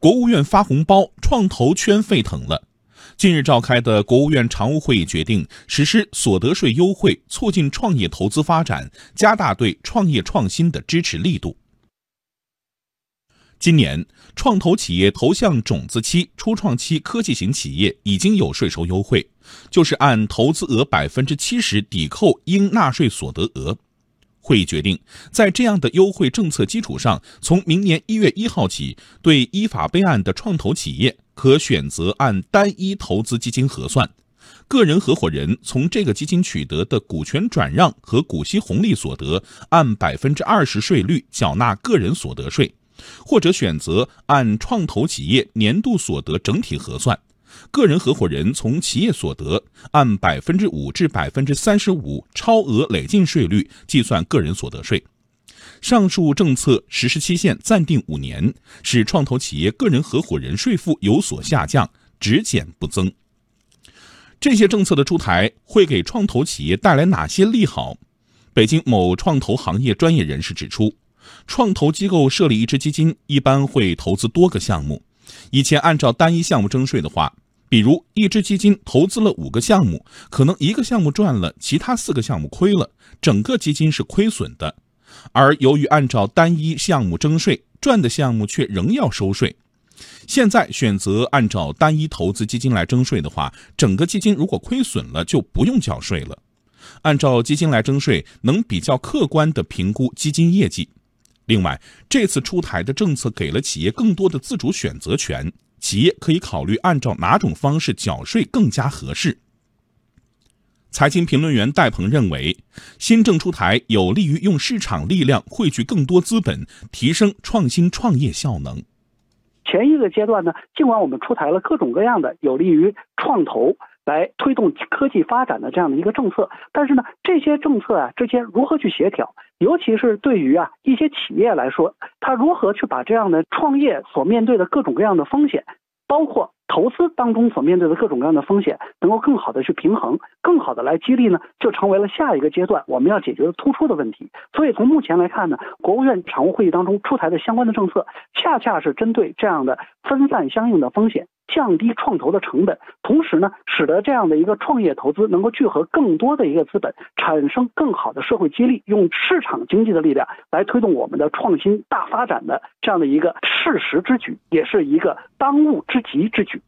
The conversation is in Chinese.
国务院发红包，创投圈沸腾了。近日召开的国务院常务会议决定实施所得税优惠，促进创业投资发展，加大对创业创新的支持力度。今年，创投企业投向种子期、初创期科技型企业已经有税收优惠，就是按投资额百分之七十抵扣应纳税所得额。会议决定，在这样的优惠政策基础上，从明年一月一号起，对依法备案的创投企业可选择按单一投资基金核算，个人合伙人从这个基金取得的股权转让和股息红利所得，按百分之二十税率缴纳个人所得税，或者选择按创投企业年度所得整体核算。个人合伙人从企业所得按百分之五至百分之三十五超额累进税率计算个人所得税。上述政策实施期限暂定五年，使创投企业个人合伙人税负有所下降，只减不增。这些政策的出台会给创投企业带来哪些利好？北京某创投行业专业人士指出，创投机构设立一支基金，一般会投资多个项目。以前按照单一项目征税的话。比如，一支基金投资了五个项目，可能一个项目赚了，其他四个项目亏了，整个基金是亏损的。而由于按照单一项目征税，赚的项目却仍要收税。现在选择按照单一投资基金来征税的话，整个基金如果亏损了，就不用缴税了。按照基金来征税，能比较客观地评估基金业绩。另外，这次出台的政策给了企业更多的自主选择权。企业可以考虑按照哪种方式缴税更加合适。财经评论员戴鹏认为，新政出台有利于用市场力量汇聚更多资本，提升创新创业效能。前一个阶段呢，尽管我们出台了各种各样的有利于创投。来推动科技发展的这样的一个政策，但是呢，这些政策啊之间如何去协调，尤其是对于啊一些企业来说，它如何去把这样的创业所面对的各种各样的风险，包括。投资当中所面对的各种各样的风险，能够更好的去平衡，更好的来激励呢，就成为了下一个阶段我们要解决的突出的问题。所以从目前来看呢，国务院常务会议当中出台的相关的政策，恰恰是针对这样的分散相应的风险，降低创投的成本，同时呢，使得这样的一个创业投资能够聚合更多的一个资本，产生更好的社会激励，用市场经济的力量来推动我们的创新大发展的这样的一个事实之举，也是一个当务之急之举。